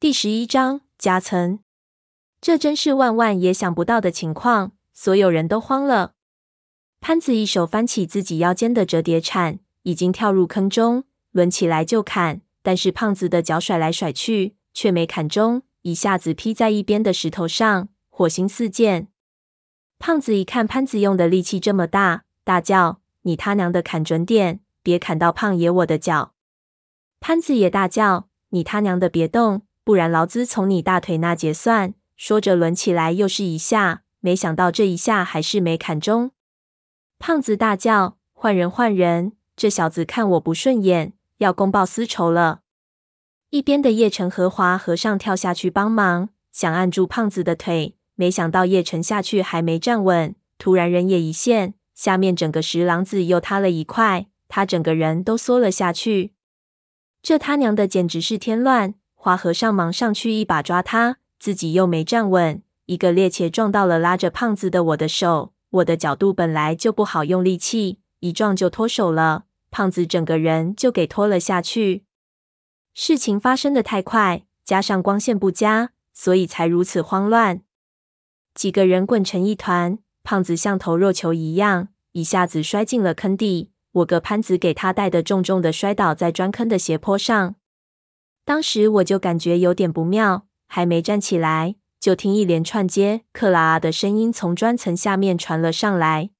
第十一章夹层。这真是万万也想不到的情况，所有人都慌了。潘子一手翻起自己腰间的折叠铲，已经跳入坑中，抡起来就砍。但是胖子的脚甩来甩去，却没砍中，一下子劈在一边的石头上，火星四溅。胖子一看潘子用的力气这么大，大叫：“你他娘的砍准点，别砍到胖爷我的脚！”潘子也大叫：“你他娘的别动！”不然，劳资从你大腿那结算。说着，抡起来又是一下，没想到这一下还是没砍中。胖子大叫：“换人，换人！这小子看我不顺眼，要公报私仇了。”一边的叶晨和华和尚跳下去帮忙，想按住胖子的腿，没想到叶晨下去还没站稳，突然人也一现，下面整个石廊子又塌了一块，他整个人都缩了下去。这他娘的简直是添乱！花和尚忙上去一把抓他，自己又没站稳，一个趔趄撞到了拉着胖子的我的手。我的角度本来就不好，用力气一撞就脱手了，胖子整个人就给拖了下去。事情发生的太快，加上光线不佳，所以才如此慌乱。几个人滚成一团，胖子像头肉球一样，一下子摔进了坑底。我个潘子给他带的重重的摔倒在砖坑的斜坡上。当时我就感觉有点不妙，还没站起来，就听一连串接“克拉啊”的声音从砖层下面传了上来。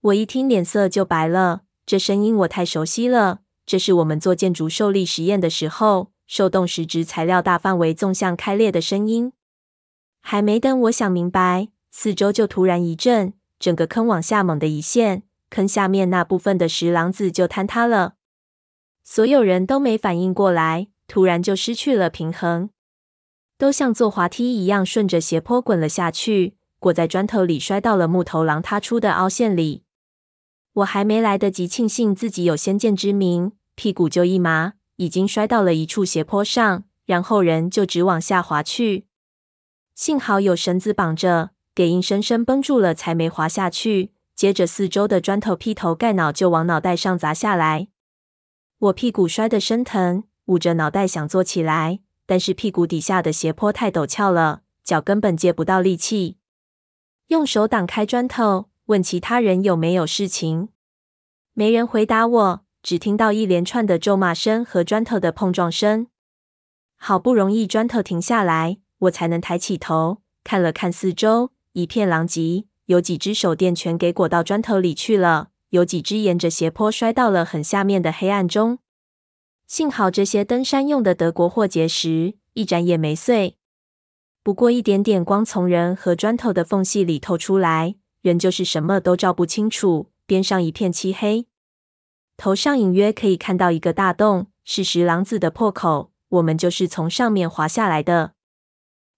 我一听脸色就白了，这声音我太熟悉了，这是我们做建筑受力实验的时候，受冻时质材料大范围纵向开裂的声音。还没等我想明白，四周就突然一震，整个坑往下猛地一陷，坑下面那部分的石廊子就坍塌了，所有人都没反应过来。突然就失去了平衡，都像坐滑梯一样顺着斜坡滚了下去，裹在砖头里，摔到了木头狼塌出的凹陷里。我还没来得及庆幸自己有先见之明，屁股就一麻，已经摔到了一处斜坡上，然后人就直往下滑去。幸好有绳子绑着，给硬生生绷住了，才没滑下去。接着四周的砖头劈头盖脑就往脑袋上砸下来，我屁股摔得生疼。捂着脑袋想坐起来，但是屁股底下的斜坡太陡峭了，脚根本借不到力气。用手挡开砖头，问其他人有没有事情。没人回答我，只听到一连串的咒骂声和砖头的碰撞声。好不容易砖头停下来，我才能抬起头看了看四周，一片狼藉，有几只手电全给裹到砖头里去了，有几只沿着斜坡摔到了很下面的黑暗中。幸好这些登山用的德国货结实，一盏也没碎。不过一点点光从人和砖头的缝隙里透出来，人就是什么都照不清楚。边上一片漆黑，头上隐约可以看到一个大洞，是石廊子的破口。我们就是从上面滑下来的。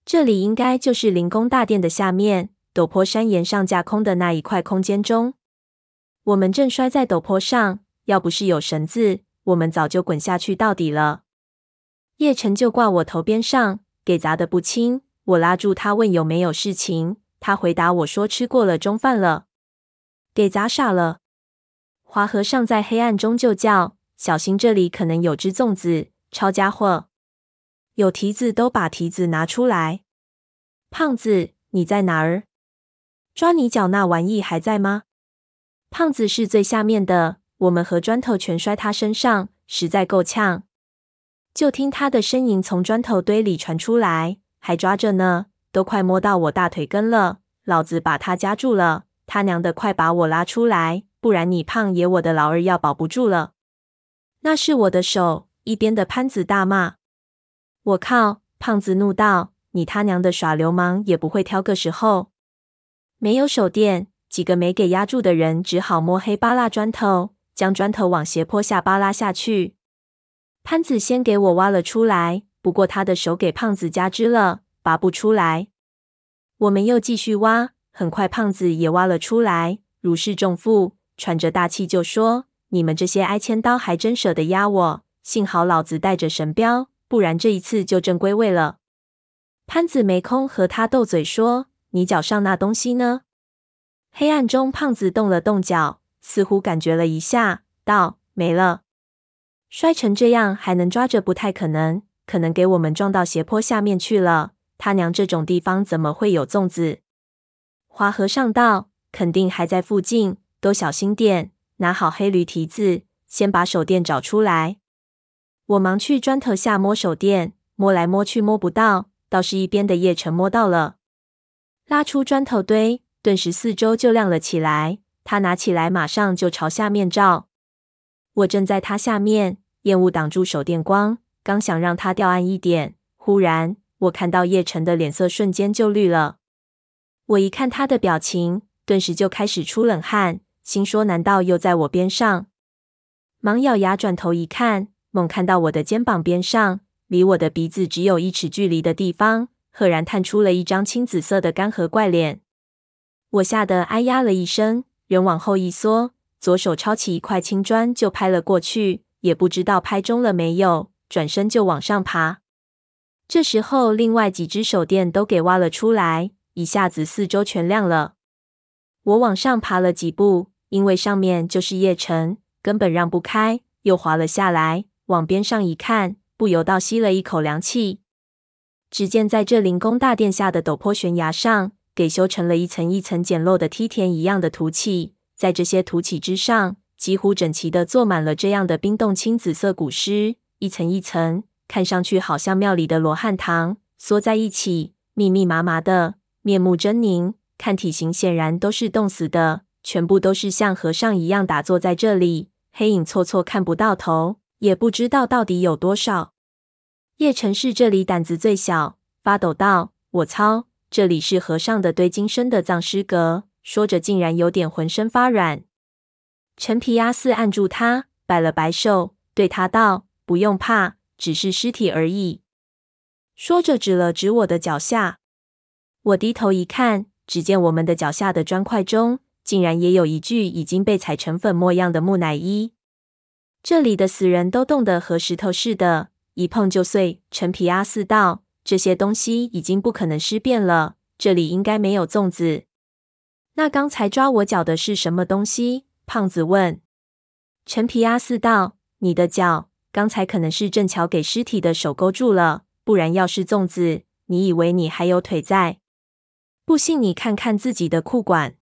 这里应该就是灵宫大殿的下面，陡坡山岩上架空的那一块空间中。我们正摔在陡坡上，要不是有绳子。我们早就滚下去到底了。叶晨就挂我头边上，给砸得不轻。我拉住他问有没有事情，他回答我说吃过了中饭了，给砸傻了。华和尚在黑暗中就叫：“小心这里可能有只粽子，抄家伙！有蹄子都把蹄子拿出来。”胖子，你在哪儿？抓你脚那玩意还在吗？胖子是最下面的。我们和砖头全摔他身上，实在够呛。就听他的声音从砖头堆里传出来，还抓着呢，都快摸到我大腿根了。老子把他夹住了，他娘的，快把我拉出来，不然你胖爷我的老二要保不住了。那是我的手。一边的潘子大骂：“我靠！”胖子怒道：“你他娘的耍流氓也不会挑个时候。”没有手电，几个没给压住的人只好摸黑扒拉砖头。将砖头往斜坡下扒拉下去，潘子先给我挖了出来，不过他的手给胖子夹肢了，拔不出来。我们又继续挖，很快胖子也挖了出来，如释重负，喘着大气就说：“你们这些挨千刀还真舍得压我，幸好老子带着神镖，不然这一次就正归位了。”潘子没空和他斗嘴，说：“你脚上那东西呢？”黑暗中，胖子动了动脚。似乎感觉了一下，道：“没了。摔成这样还能抓着，不太可能。可能给我们撞到斜坡下面去了。他娘，这种地方怎么会有粽子？花和尚道：“肯定还在附近，都小心点，拿好黑驴蹄子，先把手电找出来。”我忙去砖头下摸手电，摸来摸去摸不到，倒是一边的叶晨摸到了，拉出砖头堆，顿时四周就亮了起来。他拿起来，马上就朝下面照。我正在他下面，烟雾挡住手电光，刚想让他调暗一点，忽然我看到叶晨的脸色瞬间就绿了。我一看他的表情，顿时就开始出冷汗，心说难道又在我边上？忙咬牙转头一看，猛看到我的肩膀边上，离我的鼻子只有一尺距离的地方，赫然探出了一张青紫色的干涸怪脸。我吓得哎呀了一声。人往后一缩，左手抄起一块青砖就拍了过去，也不知道拍中了没有，转身就往上爬。这时候，另外几只手电都给挖了出来，一下子四周全亮了。我往上爬了几步，因为上面就是叶城，根本让不开，又滑了下来。往边上一看，不由倒吸了一口凉气。只见在这灵宫大殿下的陡坡悬崖上。给修成了一层一层简陋的梯田一样的土砌，在这些土砌之上，几乎整齐的坐满了这样的冰冻青紫色古尸，一层一层，看上去好像庙里的罗汉堂，缩在一起，密密麻麻的，面目狰狞，看体型显然都是冻死的，全部都是像和尚一样打坐在这里，黑影错错看不到头，也不知道到底有多少。叶城是这里胆子最小，发抖道：“我操！”这里是和尚的堆金身的葬尸阁，说着竟然有点浑身发软。陈皮阿四按住他，摆了摆手，对他道：“不用怕，只是尸体而已。”说着指了指我的脚下。我低头一看，只见我们的脚下的砖块中，竟然也有一具已经被踩成粉末样的木乃伊。这里的死人都冻得和石头似的，一碰就碎。陈皮阿四道。这些东西已经不可能尸变了，这里应该没有粽子。那刚才抓我脚的是什么东西？胖子问。陈皮阿四道：“你的脚，刚才可能是正巧给尸体的手勾住了，不然要是粽子，你以为你还有腿在？不信你看看自己的裤管。”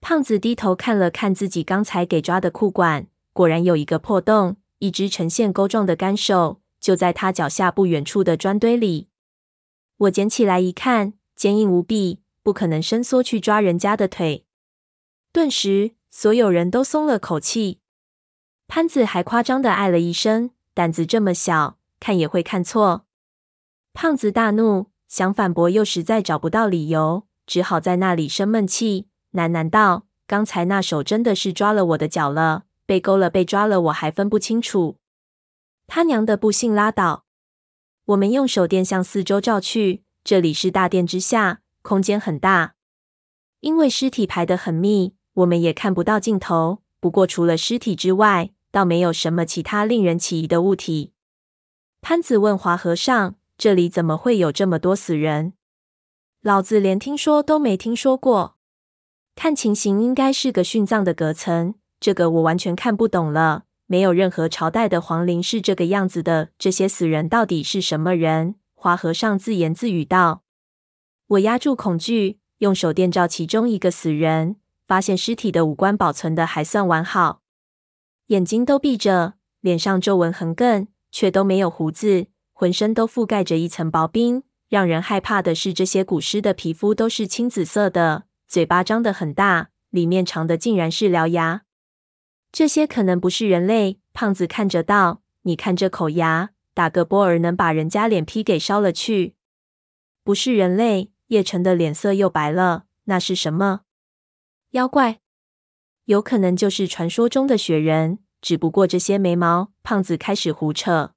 胖子低头看了看自己刚才给抓的裤管，果然有一个破洞，一只呈现钩状的干手就在他脚下不远处的砖堆里。我捡起来一看，坚硬无比，不可能伸缩去抓人家的腿。顿时，所有人都松了口气。潘子还夸张的哎了一声：“胆子这么小，看也会看错。”胖子大怒，想反驳，又实在找不到理由，只好在那里生闷气，喃喃道：“刚才那手真的是抓了我的脚了，被勾了，被抓了，我还分不清楚。他娘的，不信拉倒。”我们用手电向四周照去，这里是大殿之下，空间很大。因为尸体排得很密，我们也看不到尽头。不过除了尸体之外，倒没有什么其他令人起疑的物体。潘子问华和尚：“这里怎么会有这么多死人？老子连听说都没听说过。看情形，应该是个殉葬的隔层。这个我完全看不懂了。”没有任何朝代的皇陵是这个样子的。这些死人到底是什么人？华和尚自言自语道：“我压住恐惧，用手电照其中一个死人，发现尸体的五官保存的还算完好，眼睛都闭着，脸上皱纹横亘，却都没有胡子，浑身都覆盖着一层薄冰。让人害怕的是，这些古尸的皮肤都是青紫色的，嘴巴张得很大，里面藏的竟然是獠牙。”这些可能不是人类。胖子看着道：“你看这口牙，打个波儿能把人家脸皮给烧了去。不是人类。”叶晨的脸色又白了。那是什么？妖怪？有可能就是传说中的雪人。只不过这些眉毛。胖子开始胡扯。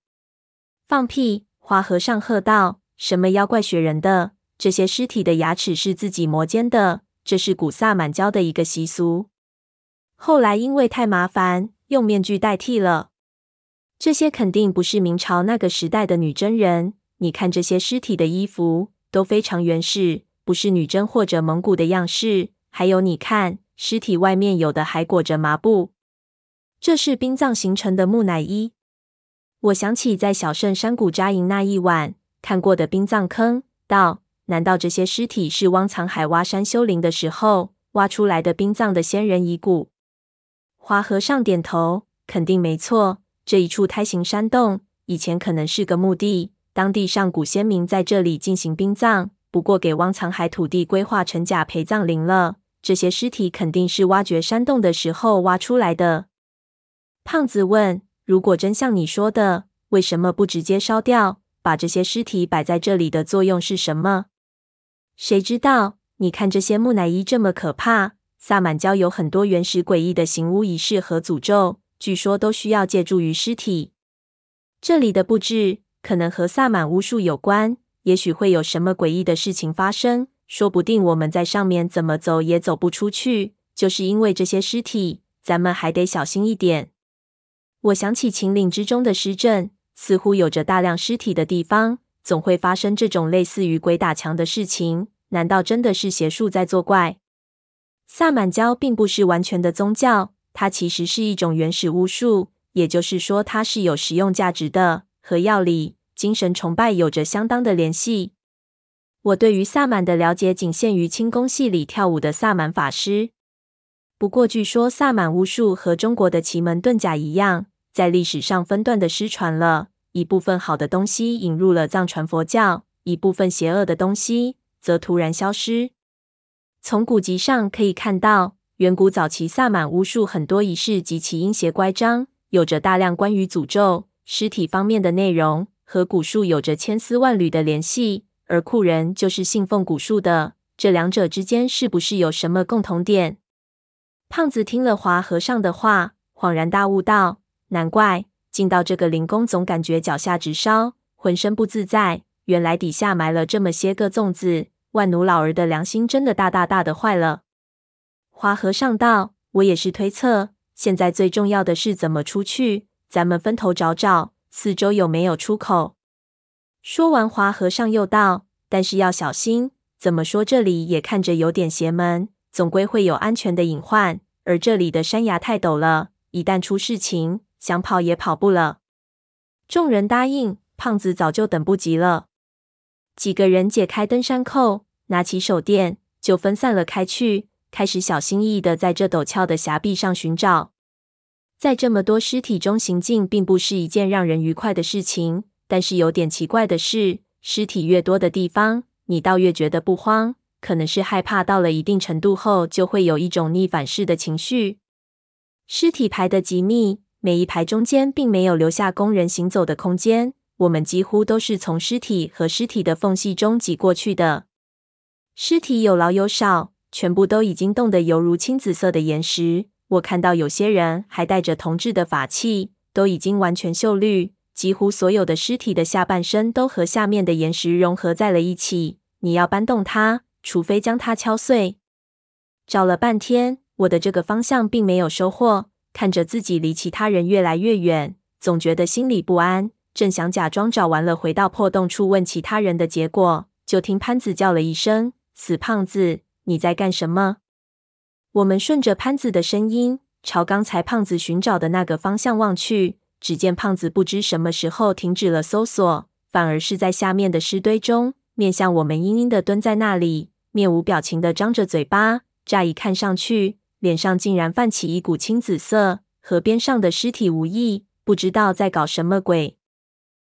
放屁！花和尚喝道：“什么妖怪雪人的？这些尸体的牙齿是自己磨尖的。这是古萨满教的一个习俗。”后来因为太麻烦，用面具代替了。这些肯定不是明朝那个时代的女真人。你看这些尸体的衣服都非常原始，不是女真或者蒙古的样式。还有，你看尸体外面有的还裹着麻布，这是殡葬形成的木乃伊。我想起在小圣山谷扎营那一晚看过的殡葬坑，道：难道这些尸体是汪藏海挖山修灵的时候挖出来的殡葬的先人遗骨？花和尚点头，肯定没错。这一处胎形山洞以前可能是个墓地，当地上古先民在这里进行殡葬，不过给汪藏海土地规划成假陪葬陵了。这些尸体肯定是挖掘山洞的时候挖出来的。胖子问：“如果真像你说的，为什么不直接烧掉，把这些尸体摆在这里的作用是什么？”谁知道？你看这些木乃伊这么可怕。萨满教有很多原始诡异的行巫仪式和诅咒，据说都需要借助于尸体。这里的布置可能和萨满巫术有关，也许会有什么诡异的事情发生。说不定我们在上面怎么走也走不出去，就是因为这些尸体，咱们还得小心一点。我想起秦岭之中的尸阵，似乎有着大量尸体的地方，总会发生这种类似于鬼打墙的事情。难道真的是邪术在作怪？萨满教并不是完全的宗教，它其实是一种原始巫术，也就是说，它是有实用价值的，和药理、精神崇拜有着相当的联系。我对于萨满的了解仅限于轻功戏里跳舞的萨满法师。不过，据说萨满巫术和中国的奇门遁甲一样，在历史上分段的失传了，一部分好的东西引入了藏传佛教，一部分邪恶的东西则突然消失。从古籍上可以看到，远古早期萨满巫术很多仪式极其阴邪乖张，有着大量关于诅咒、尸体方面的内容，和蛊术有着千丝万缕的联系。而库人就是信奉蛊术的，这两者之间是不是有什么共同点？胖子听了华和尚的话，恍然大悟道：“难怪进到这个灵宫，总感觉脚下直烧，浑身不自在。原来底下埋了这么些个粽子。”万奴老儿的良心真的大大大的坏了。华和尚道：“我也是推测，现在最重要的是怎么出去。咱们分头找找，四周有没有出口。”说完，华和尚又道：“但是要小心，怎么说这里也看着有点邪门，总归会有安全的隐患。而这里的山崖太陡了，一旦出事情，想跑也跑不了。”众人答应，胖子早就等不及了。几个人解开登山扣，拿起手电，就分散了开去，开始小心翼翼地在这陡峭的崖壁上寻找。在这么多尸体中行进，并不是一件让人愉快的事情。但是有点奇怪的是，尸体越多的地方，你倒越觉得不慌。可能是害怕到了一定程度后，就会有一种逆反式的情绪。尸体排得极密，每一排中间并没有留下工人行走的空间。我们几乎都是从尸体和尸体的缝隙中挤过去的。尸体有老有少，全部都已经冻得犹如青紫色的岩石。我看到有些人还带着铜制的法器，都已经完全锈绿。几乎所有的尸体的下半身都和下面的岩石融合在了一起。你要搬动它，除非将它敲碎。找了半天，我的这个方向并没有收获。看着自己离其他人越来越远，总觉得心里不安。正想假装找完了，回到破洞处问其他人的结果，就听潘子叫了一声：“死胖子，你在干什么？”我们顺着潘子的声音，朝刚才胖子寻找的那个方向望去，只见胖子不知什么时候停止了搜索，反而是在下面的尸堆中，面向我们，阴阴的蹲在那里，面无表情的张着嘴巴。乍一看上去，脸上竟然泛起一股青紫色，和边上的尸体无异，不知道在搞什么鬼。